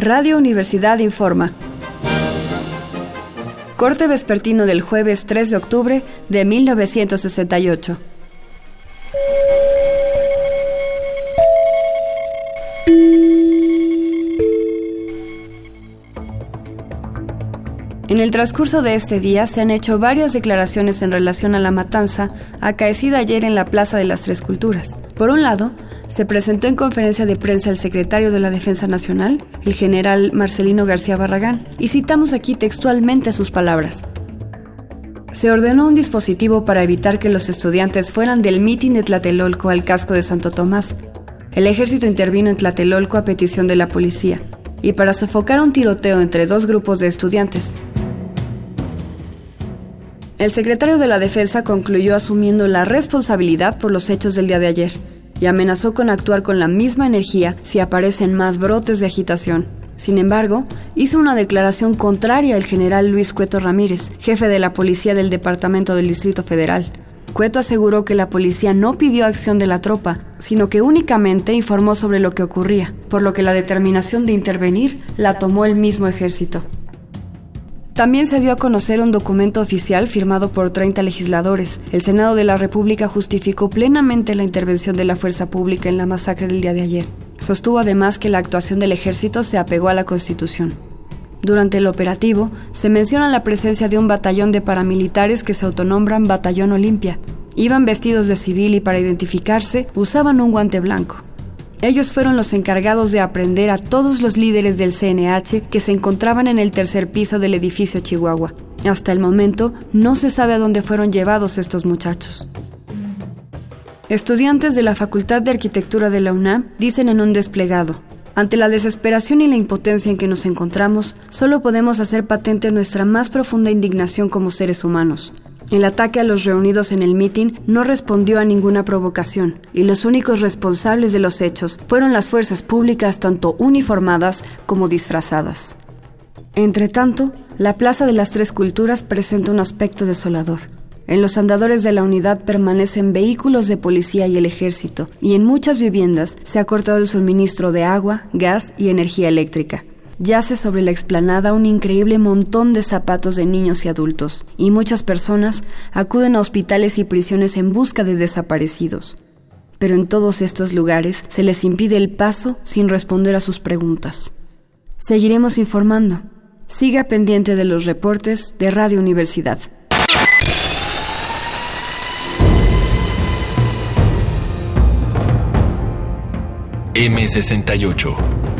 Radio Universidad informa. Corte vespertino del jueves 3 de octubre de 1968. En el transcurso de este día se han hecho varias declaraciones en relación a la matanza acaecida ayer en la Plaza de las Tres Culturas. Por un lado, se presentó en conferencia de prensa el secretario de la Defensa Nacional, el general Marcelino García Barragán, y citamos aquí textualmente sus palabras. Se ordenó un dispositivo para evitar que los estudiantes fueran del mitin de Tlatelolco al casco de Santo Tomás. El ejército intervino en Tlatelolco a petición de la policía y para sofocar un tiroteo entre dos grupos de estudiantes. El secretario de la Defensa concluyó asumiendo la responsabilidad por los hechos del día de ayer y amenazó con actuar con la misma energía si aparecen más brotes de agitación. Sin embargo, hizo una declaración contraria al general Luis Cueto Ramírez, jefe de la policía del Departamento del Distrito Federal. Cueto aseguró que la policía no pidió acción de la tropa, sino que únicamente informó sobre lo que ocurría, por lo que la determinación de intervenir la tomó el mismo ejército. También se dio a conocer un documento oficial firmado por 30 legisladores. El Senado de la República justificó plenamente la intervención de la fuerza pública en la masacre del día de ayer. Sostuvo además que la actuación del ejército se apegó a la Constitución. Durante el operativo, se menciona la presencia de un batallón de paramilitares que se autonombran Batallón Olimpia. Iban vestidos de civil y para identificarse usaban un guante blanco. Ellos fueron los encargados de aprender a todos los líderes del CNH que se encontraban en el tercer piso del edificio Chihuahua. Hasta el momento no se sabe a dónde fueron llevados estos muchachos. Estudiantes de la Facultad de Arquitectura de la UNAM dicen en un desplegado, ante la desesperación y la impotencia en que nos encontramos, solo podemos hacer patente nuestra más profunda indignación como seres humanos. El ataque a los reunidos en el mitin no respondió a ninguna provocación y los únicos responsables de los hechos fueron las fuerzas públicas tanto uniformadas como disfrazadas. Entre tanto, la Plaza de las Tres Culturas presenta un aspecto desolador. En los andadores de la unidad permanecen vehículos de policía y el ejército, y en muchas viviendas se ha cortado el suministro de agua, gas y energía eléctrica yace sobre la explanada un increíble montón de zapatos de niños y adultos, y muchas personas acuden a hospitales y prisiones en busca de desaparecidos. Pero en todos estos lugares se les impide el paso sin responder a sus preguntas. Seguiremos informando. Siga pendiente de los reportes de Radio Universidad. M68